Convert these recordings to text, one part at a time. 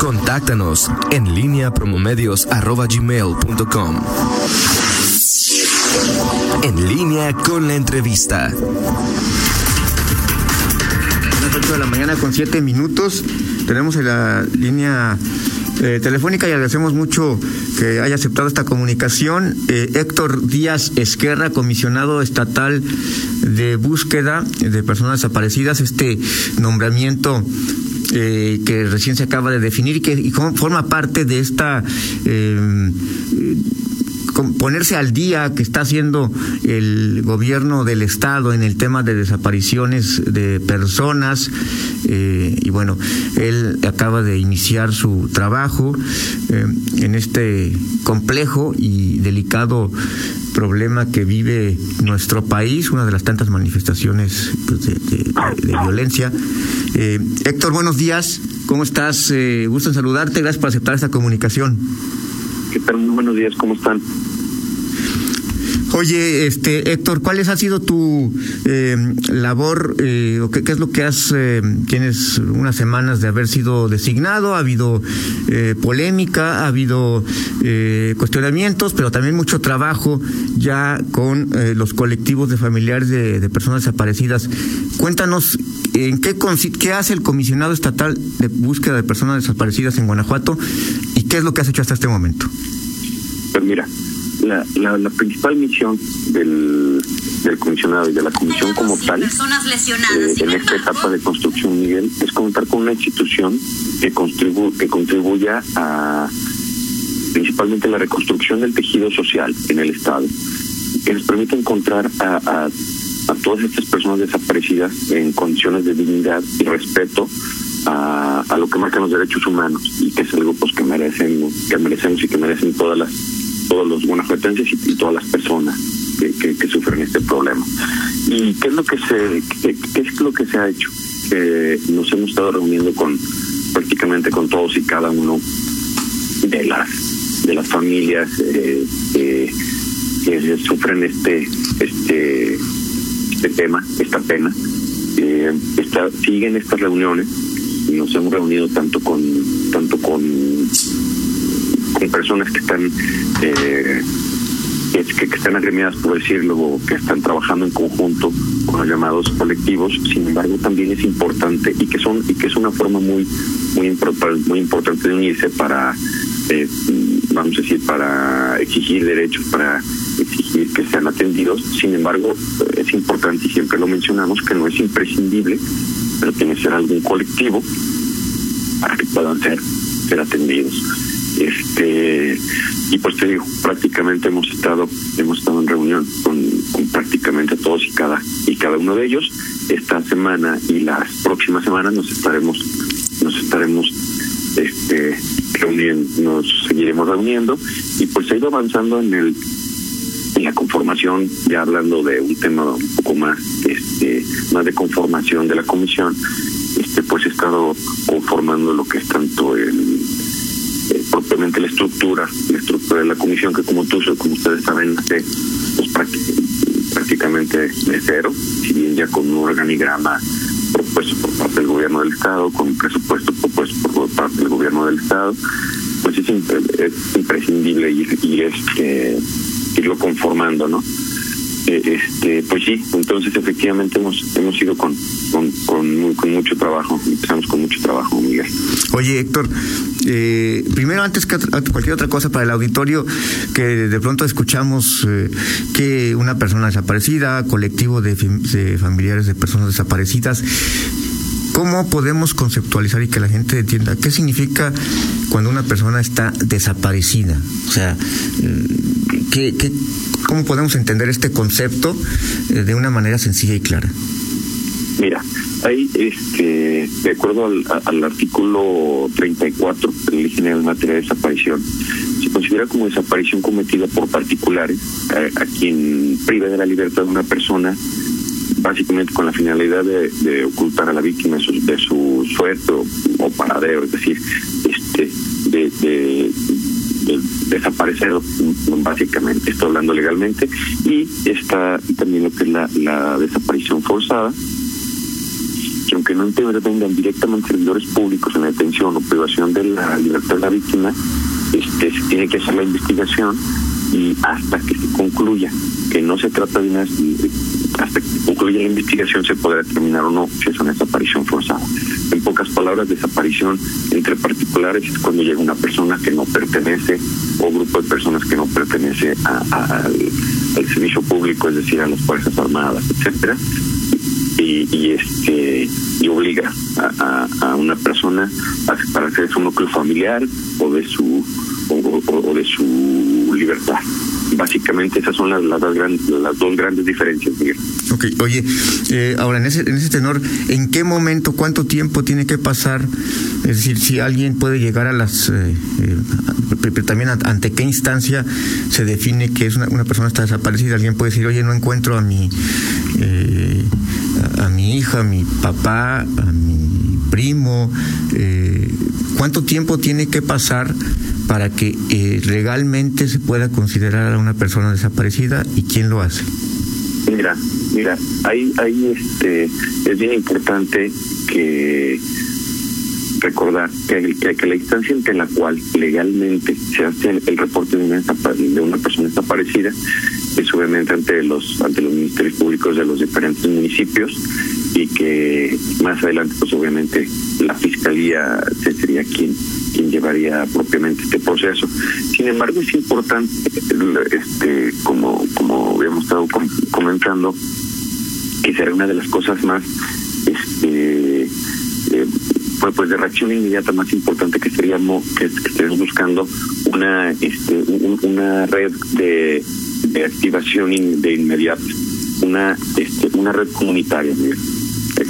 Contáctanos en línea promomedios.com. En línea con la entrevista. Las 8 de la mañana con 7 minutos. Tenemos en la línea eh, telefónica y agradecemos mucho que haya aceptado esta comunicación. Eh, Héctor Díaz Esquerra, comisionado estatal de búsqueda de personas desaparecidas, este nombramiento eh, que recién se acaba de definir y que forma parte de esta eh, ponerse al día que está haciendo el gobierno del estado en el tema de desapariciones de personas eh, y bueno él acaba de iniciar su trabajo eh, en este complejo y delicado problema que vive nuestro país, una de las tantas manifestaciones pues, de, violencia. Eh, Héctor, buenos días. ¿Cómo estás? Eh, gusto en saludarte. Gracias por aceptar esta comunicación. ¿Qué tal? Buenos días. ¿Cómo están? Oye, este Héctor, ¿cuál ha sido tu eh, labor eh, o qué, qué, es lo que has? Eh, tienes unas semanas de haber sido designado, ha habido eh, polémica, ha habido eh, cuestionamientos, pero también mucho trabajo ya con eh, los colectivos de familiares de, de, personas desaparecidas. Cuéntanos en qué qué hace el comisionado estatal de búsqueda de personas desaparecidas en Guanajuato y qué es lo que has hecho hasta este momento. Pues mira, la, la, la, principal misión del, del comisionado y de la comisión como tal, eh, en esta etapa de construcción, Miguel, es contar con una institución que, contribu que contribuya a principalmente la reconstrucción del tejido social en el Estado, que nos permita encontrar a, a, a todas estas personas desaparecidas en condiciones de dignidad y respeto a, a, lo que marcan los derechos humanos y que es algo pues que merecen que merecemos y que merecen todas las todos los guanajuatenses y, y todas las personas que, sufren este problema. ¿Y qué es lo que se qué, es lo que se ha hecho? Nos hemos estado reuniendo con prácticamente con todos y cada uno de las de las familias eh, eh, que sufren este este este tema, esta pena. Eh, siguen estas reuniones nos hemos reunido tanto con tanto con con personas que están eh, que, están agremiadas por decirlo que están trabajando en conjunto con los llamados colectivos. Sin embargo también es importante y que son y que es una forma muy muy muy importante de unirse para eh, vamos a decir para exigir derechos para exigir que sean atendidos. Sin embargo es importante y siempre lo mencionamos que no es imprescindible pero tiene que ser algún colectivo para que puedan ser ser atendidos este y pues te digo prácticamente hemos estado hemos estado en reunión con, con, prácticamente todos y cada y cada uno de ellos. Esta semana y las próximas semanas nos estaremos nos estaremos este reuniendo nos seguiremos reuniendo. Y pues se ha ido avanzando en el en la conformación ya hablando de un tema un poco más este más de conformación de la comisión este pues he estado conformando lo que es tanto el propiamente la estructura, la estructura de la comisión que como tú, como ustedes saben, hace pues, prácticamente de cero, si bien ya con un organigrama propuesto por parte del gobierno del Estado, con un presupuesto propuesto por parte del gobierno del Estado, pues es, es imprescindible ir, y este, irlo conformando, ¿no? Este pues sí entonces efectivamente hemos hemos ido con, con mucho trabajo empezamos con mucho trabajo Miguel oye Héctor eh, primero antes que cualquier otra cosa para el auditorio que de pronto escuchamos eh, que una persona desaparecida colectivo de, de familiares de personas desaparecidas ¿Cómo podemos conceptualizar y que la gente entienda qué significa cuando una persona está desaparecida? O sea, ¿qué, qué, ¿cómo podemos entender este concepto de una manera sencilla y clara? Mira, hay, este, de acuerdo al, al artículo 34 de la Ley General en materia de desaparición, se considera como desaparición cometida por particulares a, a quien priva de la libertad de una persona básicamente con la finalidad de, ocultar a la víctima de su, de su suerte o, paradero, es decir, este de, desaparecer básicamente, estoy hablando legalmente, y está también lo que es la, desaparición forzada, que aunque no intervengan directamente servidores públicos en la detención o privación de la libertad de la víctima, este, se tiene que hacer la investigación y hasta que se concluya que no se trata de una hasta que concluya la investigación se podrá determinar o no si es una desaparición forzada. Pocas palabras, desaparición entre particulares es cuando llega una persona que no pertenece o grupo de personas que no pertenece al, servicio público, es decir, a las fuerzas armadas, etcétera, y, este y obliga a, una persona a separarse de su núcleo familiar o de su o de su libertad básicamente esas son las, las, las dos grandes diferencias, Miguel. Ok, oye, eh, ahora en ese, en ese tenor, ¿en qué momento, cuánto tiempo tiene que pasar? Es decir, si alguien puede llegar a las... Eh, eh, también ante qué instancia se define que es una, persona está desaparecida. Alguien puede decir, oye, no encuentro a mi, a, a, mi hija, a mi papá, a mi primo. ¿Cuánto tiempo tiene que pasar para que eh, legalmente se pueda considerar a una persona desaparecida y quién lo hace? Mira, mira, ahí, ahí este, es bien importante que recordar que, la instancia en la cual legalmente se hace el reporte de una, de una persona desaparecida es obviamente ante los ante los ministerios públicos de los diferentes municipios y que más adelante pues obviamente la fiscalía sería quien quien llevaría propiamente este proceso. Sin embargo, es importante, este, como, como habíamos estado comentando, que será una de las cosas más este, eh, pues, de reacción inmediata más importante que estaríamos que, estemos buscando una este una red de, de activación de inmediato una este una red comunitaria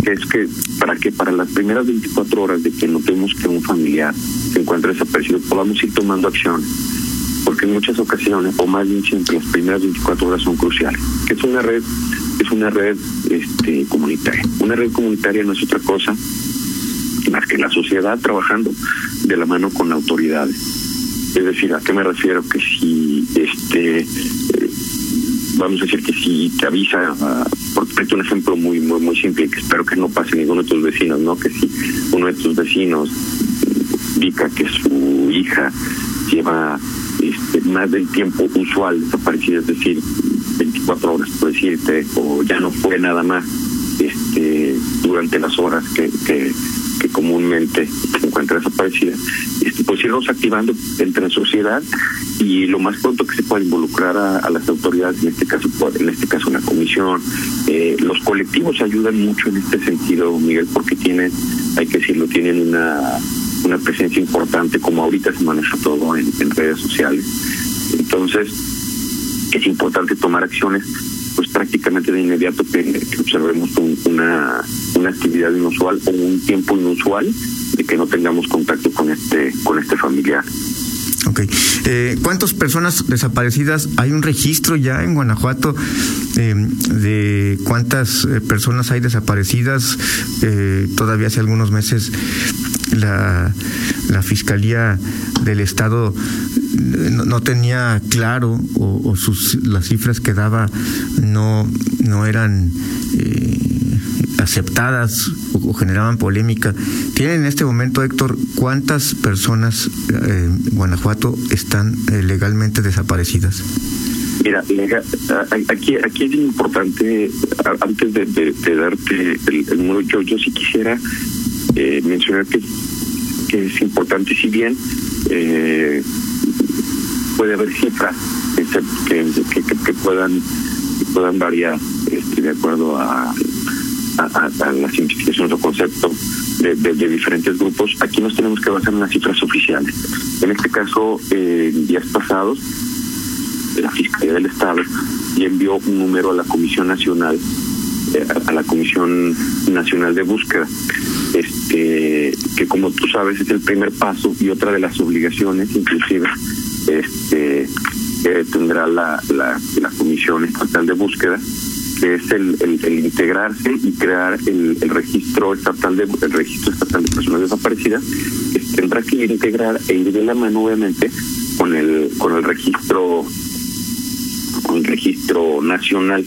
es que para que para las primeras 24 horas de que notemos que un familiar se encuentra desaparecido podamos ir tomando acción porque en muchas ocasiones o más bien siempre las primeras 24 horas son cruciales. Que es una red es una red este comunitaria. Una red comunitaria no es otra cosa más que la sociedad trabajando de la mano con autoridades. Es decir a qué me refiero que si este vamos a decir que si te avisa, uh, por un ejemplo muy, muy, muy simple, que espero que no pase ninguno de tus vecinos, ¿no? Que si uno de tus vecinos indica que su hija lleva este, más del tiempo usual desaparecida, es decir, 24 horas, por decirte, o ya no fue nada más este, durante las horas que, comúnmente se encuentra desaparecida, este, pues irnos activando entre sociedad y lo más pronto que se pueda involucrar a, las autoridades, en este caso en este caso una comisión. Eh, los colectivos ayudan mucho en este sentido, Miguel, porque tienen, hay que decirlo, tienen una, una presencia importante, como ahorita se maneja todo en, redes sociales. Entonces, es importante tomar acciones pues prácticamente de inmediato que, observemos una, una actividad inusual o un tiempo inusual de que no tengamos contacto con este con este familiar. Ok. Eh, ¿Cuántas personas desaparecidas? ¿Hay un registro ya en Guanajuato eh, de cuántas eh, personas hay desaparecidas? todavía hace algunos meses la, la Fiscalía del Estado no, tenía claro o, sus las cifras que daba no no eran aceptadas o, generaban polémica. ¿Tienen en este momento, Héctor, cuántas personas eh, en Guanajuato están eh, legalmente desaparecidas? Mira, aquí, aquí es importante, antes de, darte el, número, yo, yo sí quisiera eh, mencionar que, que es importante, si bien puede haber cifras que, que, que, puedan puedan variar este, de acuerdo a a, las investigaciones o conceptos de, diferentes grupos, aquí nos tenemos que basar en las cifras oficiales. En este caso, en días pasados, la Fiscalía del Estado y envió un número a la Comisión Nacional, eh, a la Comisión Nacional de Búsqueda, este, que como tú sabes es el primer paso y otra de las obligaciones, inclusive, este, tendrá la, la Comisión Estatal de Búsqueda que es el, el, integrarse y crear el, registro estatal de el registro estatal de personas desaparecidas que tendrá que integrar e ir de la mano obviamente con el con el registro con el registro nacional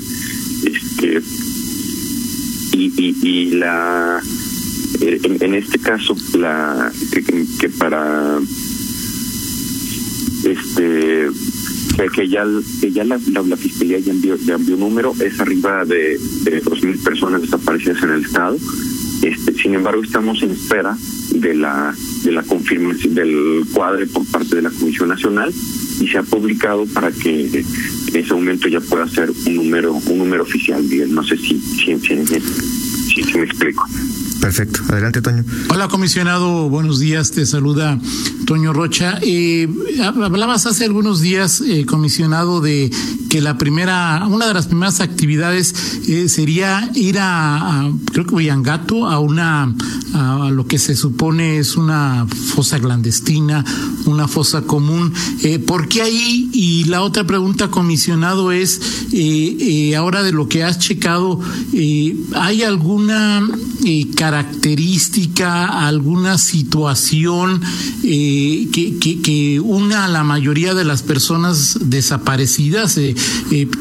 este y, y, y la eh, en, este caso la que, para este que, ya que ya la, la, fiscalía ya envió ya envió un número es arriba de, de dos mil personas desaparecidas en el estado. Este sin embargo estamos en espera de la de la confirmación del cuadre por parte de la Comisión Nacional y se ha publicado para que ese momento ya pueda ser un número un número oficial bien no sé si si, si, si me explico Perfecto. Adelante, Toño. Hola, comisionado. Buenos días. Te saluda Toño Rocha. Eh, hablabas hace algunos días, eh, comisionado, de que la primera, una de las primeras actividades eh, sería ir a, creo que Huyangato, a una, a lo que se supone es una fosa clandestina, una fosa común. Eh, ¿Por qué ahí? Y la otra pregunta, comisionado, es, eh, ahora de lo que has checado, ¿hay alguna característica, alguna situación que, que, una a la mayoría de las personas desaparecidas? Eh,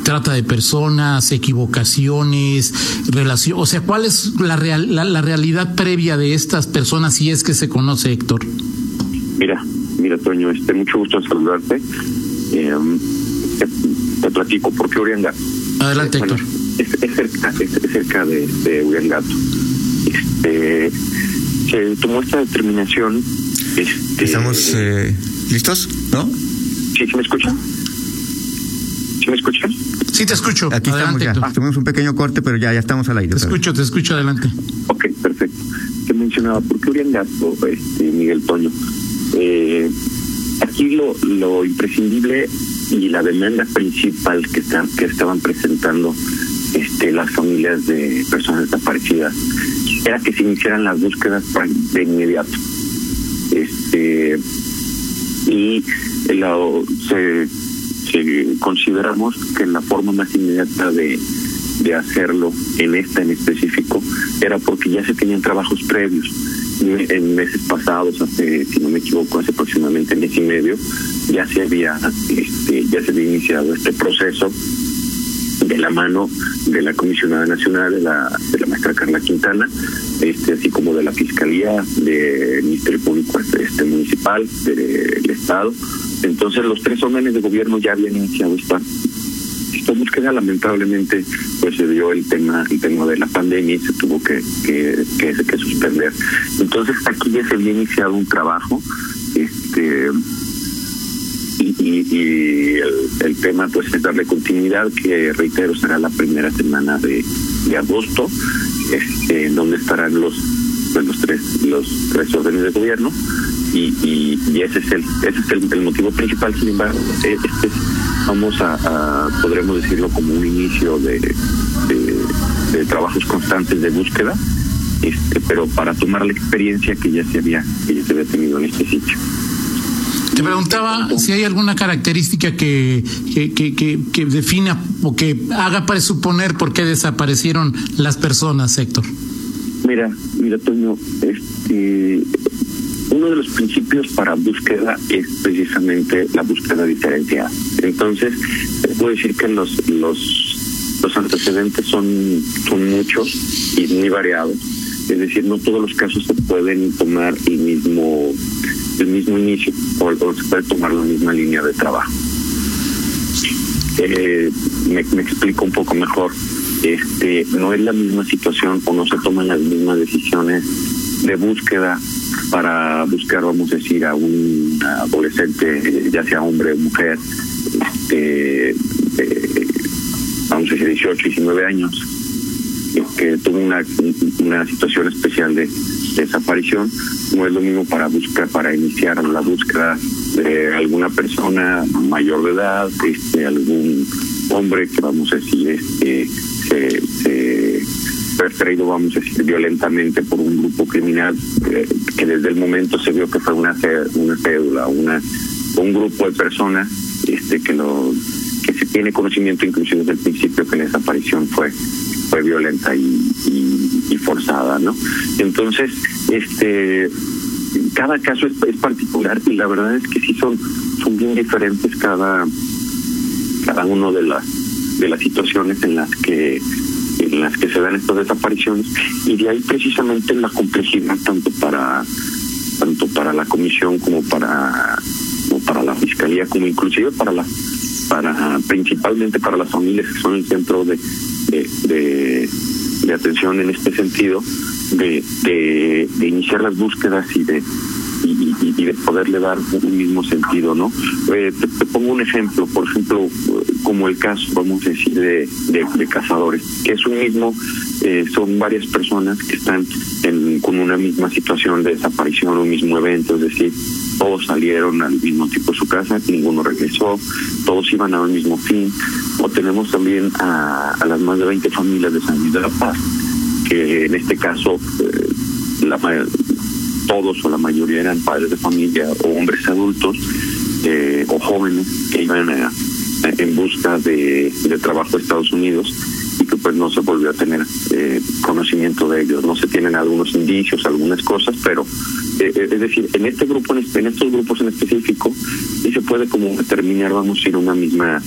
trata de personas, equivocaciones, relación, o sea, ¿cuál es la, real, la, realidad previa de estas personas si es que se conoce, Héctor? Mira, mira, Toño, este, mucho gusto en saludarte. Eh, te, platico, ¿por qué Uriangato? Adelante, Héctor. Es, cerca, es, cerca de, de Uriangato. Este, se tomó esta determinación. Este, ¿Estamos eh, listos? ¿No? Sí, ¿sí me escuchan? ¿Sí me escuchan? Sí, te escucho. Aquí adelante, estamos ya. Tuvimos un pequeño corte, pero ya, ya estamos al aire. Te escucho, te escucho adelante. Ok, perfecto. Te mencionaba, ¿por qué Uriangato, este, Miguel Toño? Eh, aquí lo, lo imprescindible y la demanda principal que, están, que estaban presentando este, las familias de personas desaparecidas era que se iniciaran las búsquedas de inmediato. Este, y lo, se consideramos que la forma más inmediata de, de hacerlo en esta en específico era porque ya se tenían trabajos previos. En meses pasados, hace, si no me equivoco, hace aproximadamente mes y medio, ya se había, este, ya se había iniciado este proceso de la mano de la comisionada nacional de la, de la maestra Carla Quintana, este, así como de la fiscalía, del Ministerio Público este, municipal, del Estado, entonces los tres órdenes de gobierno ya habían iniciado esta esta búsqueda lamentablemente pues se dio el tema el tema de la pandemia y se tuvo que que, que, suspender. Entonces aquí ya se había iniciado un trabajo este y, y, el, tema pues es darle continuidad que reitero será la primera semana de, de agosto este, donde estarán los pues, los tres los tres órdenes de gobierno y, y, ese es el ese es el, motivo principal sin embargo eh, este vamos a, podremos decirlo como un inicio de, de, trabajos constantes de búsqueda este pero para tomar la experiencia que ya se había que ya se había tenido en este sitio te preguntaba si hay alguna característica que, que, que, que, defina o que haga presuponer por qué desaparecieron las personas, Héctor. Mira, mira, Toño, este, uno de los principios para búsqueda es precisamente la búsqueda diferenciada. Entonces, puedo decir que los los los antecedentes son son muchos y muy variados. Es decir, no todos los casos se pueden tomar el mismo el mismo inicio o, se puede tomar la misma línea de trabajo. Eh, me, me explico un poco mejor. Este, no es la misma situación o no se toman las mismas decisiones de búsqueda para buscar, vamos a decir, a un adolescente, ya sea hombre o mujer, este, vamos a decir, 18, 19 años, que tuvo una, una situación especial de, desaparición, no es lo mismo para buscar, para iniciar la búsqueda de alguna persona mayor de edad, este, algún hombre que vamos a decir, este, se, se traído, vamos a decir, violentamente por un grupo criminal eh, que desde el momento se vio que fue una una cédula, una un grupo de personas este que lo que se tiene conocimiento inclusive desde el principio que la desaparición fue fue violenta y, y, forzada, ¿no? Entonces, este cada caso es, es, particular y la verdad es que sí son son bien diferentes cada cada uno de las de las situaciones en las que en las que se dan estas desapariciones y de ahí precisamente la complejidad tanto para tanto para la comisión como para como para la fiscalía como inclusive para la para principalmente para las familias que son el centro de de, atención en este sentido de, de iniciar las búsquedas y de y, de poderle dar un mismo sentido, ¿no? Eh, te, pongo un ejemplo, por ejemplo, como el caso, vamos a decir, de, de, cazadores, que es un mismo, eh, son varias personas que están en, con una misma situación de desaparición, un mismo evento, es decir, todos salieron al mismo tipo de su casa, ninguno regresó, todos iban al mismo fin, o tenemos también a, a las más de 20 familias de San Luis de la Paz, que en este caso eh, la, todos o la mayoría eran padres de familia o hombres adultos eh, o jóvenes que iban en busca de, trabajo en Estados Unidos y que pues no se volvió a tener eh, conocimiento de ellos. No se tienen algunos indicios, algunas cosas, pero eh, es decir, en este grupo, en, en estos grupos en específico, sí se puede como determinar, vamos a ir una misma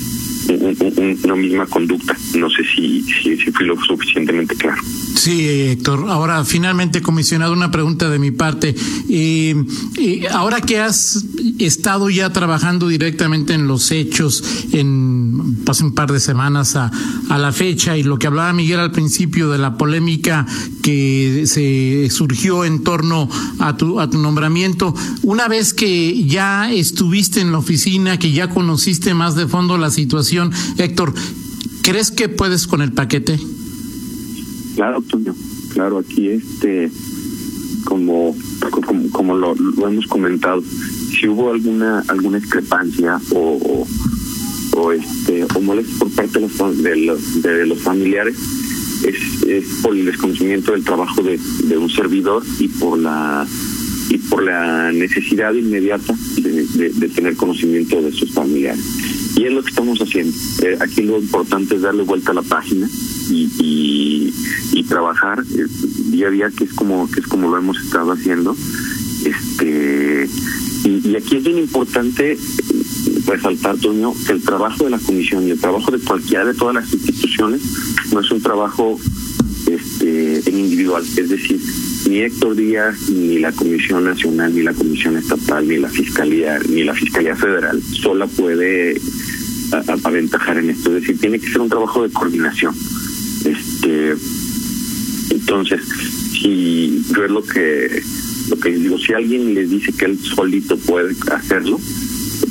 una misma conducta. No sé si, si, fui lo suficientemente claro. Sí, Héctor. Ahora, finalmente, comisionado, una pregunta de mi parte. Eh, eh, ahora que has estado ya trabajando directamente en los hechos, en un par de semanas a, a la fecha, y lo que hablaba Miguel al principio de la polémica que se surgió en torno a tu, a tu nombramiento, una vez que ya estuviste en la oficina, que ya conociste más de fondo la situación, Héctor, ¿crees que puedes con el paquete? Claro, Toño, claro, aquí este, como, como, lo, hemos comentado, si hubo alguna alguna discrepancia o, o, este o molestia por parte de los, de los, familiares es, es por el desconocimiento del trabajo de, de un servidor y por la y por la necesidad inmediata de, tener conocimiento de sus familiares. Y es lo que estamos haciendo. Eh, aquí lo importante es darle vuelta a la página y, y, trabajar eh, día a día que es como que es como lo hemos estado haciendo este y, aquí es bien importante resaltar Toño que el trabajo de la comisión y el trabajo de cualquiera de todas las instituciones no es un trabajo este en individual es decir ni Héctor Díaz ni la Comisión Nacional ni la Comisión Estatal ni la Fiscalía ni la Fiscalía Federal sola puede aventajar en esto. Es decir tiene que ser un trabajo de coordinación. Este, entonces, si yo es lo que lo que digo, si alguien les dice que él solito puede hacerlo,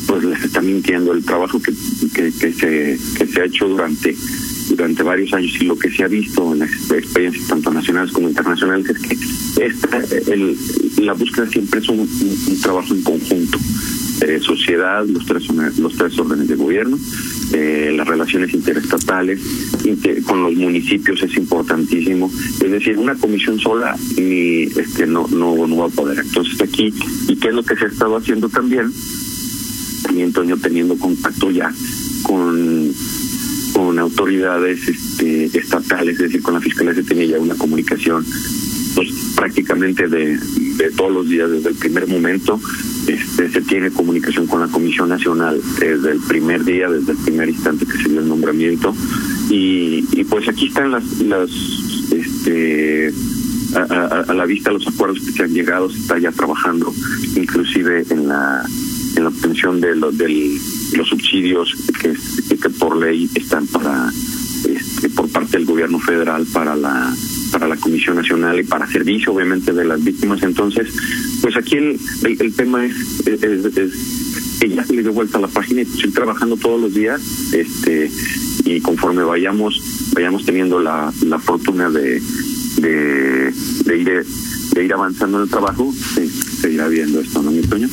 pues les está mintiendo. El trabajo que, que, que se que se ha hecho durante durante varios años y lo que se ha visto en las experiencias tanto nacionales como internacionales es que esta, el, la búsqueda siempre es un trabajo en conjunto eh, sociedad, los tres, los tres órdenes de gobierno, eh, las relaciones interestatales, con los municipios es importantísimo. Es decir, una comisión sola ni este no, no, no va a poder. Entonces aquí, ¿y qué es lo que se ha estado haciendo también? También Antonio teniendo contacto ya con con autoridades este, estatales, es decir, con la fiscalía se tenía ya una comunicación pues prácticamente de, todos los días desde el primer momento este, se tiene comunicación con la Comisión Nacional desde el primer día, desde el primer instante que se dio el nombramiento. Y, y pues aquí están las, las este, a, la vista los acuerdos que se han llegado, se está ya trabajando inclusive en la en la obtención de los del, los subsidios que, que por ley están para este, por parte del gobierno federal para la para la Comisión Nacional y para servicio, obviamente, de las víctimas. Entonces, pues aquí el, el, tema es, es, que ya le dio vuelta a la página y estoy trabajando todos los días este y conforme vayamos vayamos teniendo la, la fortuna de, de, de ir de ir avanzando en el trabajo, se, se irá viendo esto, ¿no, mi Toño?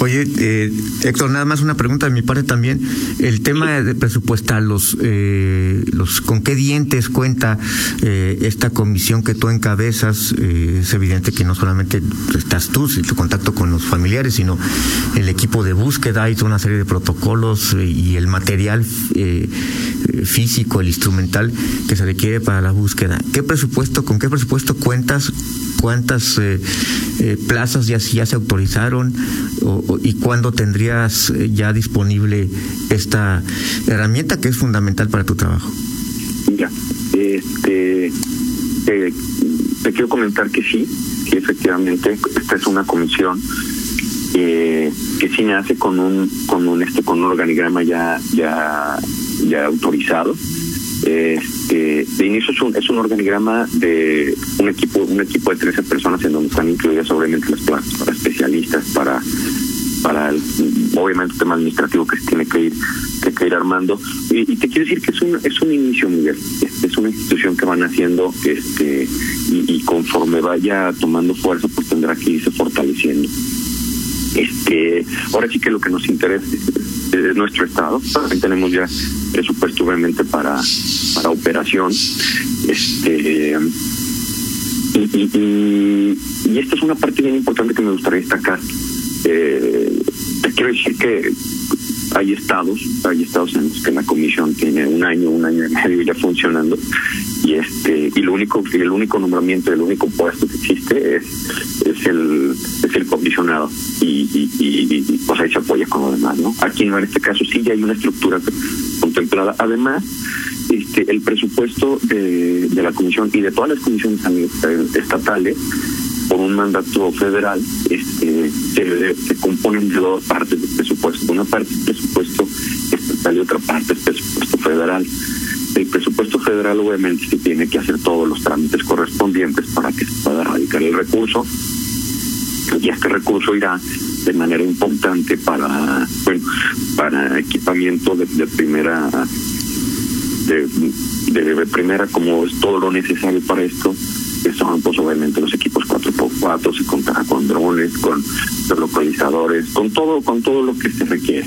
Oye, eh, Héctor, nada más una pregunta de mi parte también. El tema de presupuestal, los, eh, los ¿con qué dientes cuenta eh, esta comisión que tú encabezas? Eh, es evidente que no solamente estás tú, tu contacto con los familiares, sino el equipo de búsqueda, toda una serie de protocolos eh, y el material eh, físico, el instrumental que se requiere para la búsqueda. ¿Qué presupuesto, con qué presupuesto cuentas? ¿Cuántas plazas ya, ya se autorizaron? O, y cuándo tendrías eh, ya disponible esta herramienta que es fundamental para tu trabajo? Mira, eh, este, te quiero comentar que sí, que efectivamente esta es una comisión eh, que sí nace con un con un este con un organigrama ya ya ya autorizado este, de inicio es un, es un organigrama de un equipo un equipo de 13 personas en donde están incluidas obviamente las especialistas para para el, obviamente el tema administrativo que se tiene que ir que, ir armando. Y, te quiero decir que es un es un inicio Miguel. Es, una institución que van haciendo este y, conforme vaya tomando fuerza pues tendrá que irse fortaleciendo. Este ahora sí que lo que nos interesa es, nuestro estado. También tenemos ya presupuesto obviamente para para operación. Este y, y, y esta es una parte bien importante que me gustaría destacar. Eh, te quiero decir que hay estados, hay estados en los que la comisión tiene un año, un año y medio ya funcionando y este y lo único el único nombramiento, el único puesto que existe es es el es el comisionado y, pues ahí se apoya con lo demás, ¿no? Aquí en este caso sí ya hay una estructura contemplada. Además, este el presupuesto de, de la comisión y de todas las comisiones estatales por un mandato federal este, se, componen de dos partes del presupuesto. Una parte es presupuesto estatal y otra parte es presupuesto federal. El presupuesto federal obviamente se tiene que hacer todos los trámites correspondientes para que se pueda radicar el recurso y este recurso irá de manera importante para bueno para equipamiento de, primera de, de, primera como es todo lo necesario para esto que son pues obviamente los equipos 4x4, se contará con drones, con localizadores, con todo, con todo lo que se requiere.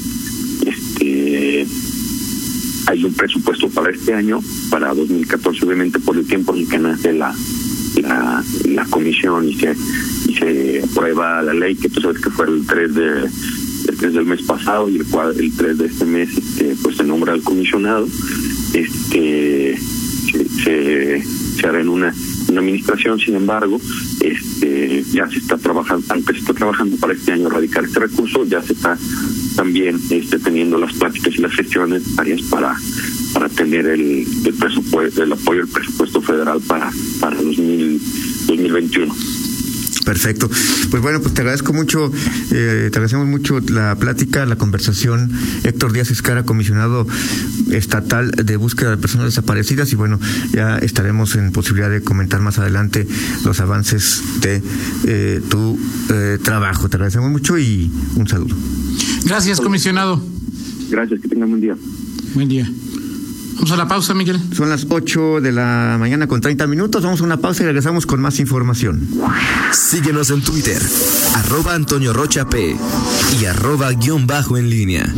Hay un presupuesto para este año, para 2014, obviamente por el tiempo en que nace la la, comisión y se y se aprueba la ley que tú sabes que fue el 3 de el 3 del mes pasado y el el 3 de este mes este, pues se nombra al comisionado este se, se hará en una una administración, sin embargo, este ya se está trabajando, aunque se está trabajando para este año erradicar este recurso, ya se está también este, teniendo las prácticas y las gestiones necesarias para para tener el, presupuesto, el apoyo del presupuesto federal para para 2021. Perfecto. Pues bueno, pues te agradezco mucho, eh, te agradecemos mucho la plática, la conversación. Héctor Díaz Escara, comisionado estatal de búsqueda de personas desaparecidas y bueno, ya estaremos en posibilidad de comentar más adelante los avances de eh, tu eh, trabajo. Te agradecemos mucho y un saludo. Gracias, comisionado. Gracias, que tengan buen día. Buen día. Vamos a la pausa, Miguel. Son las 8 de la mañana con 30 minutos. Vamos a una pausa y regresamos con más información. Síguenos en Twitter, arroba Antonio Rocha P y arroba guion bajo en línea.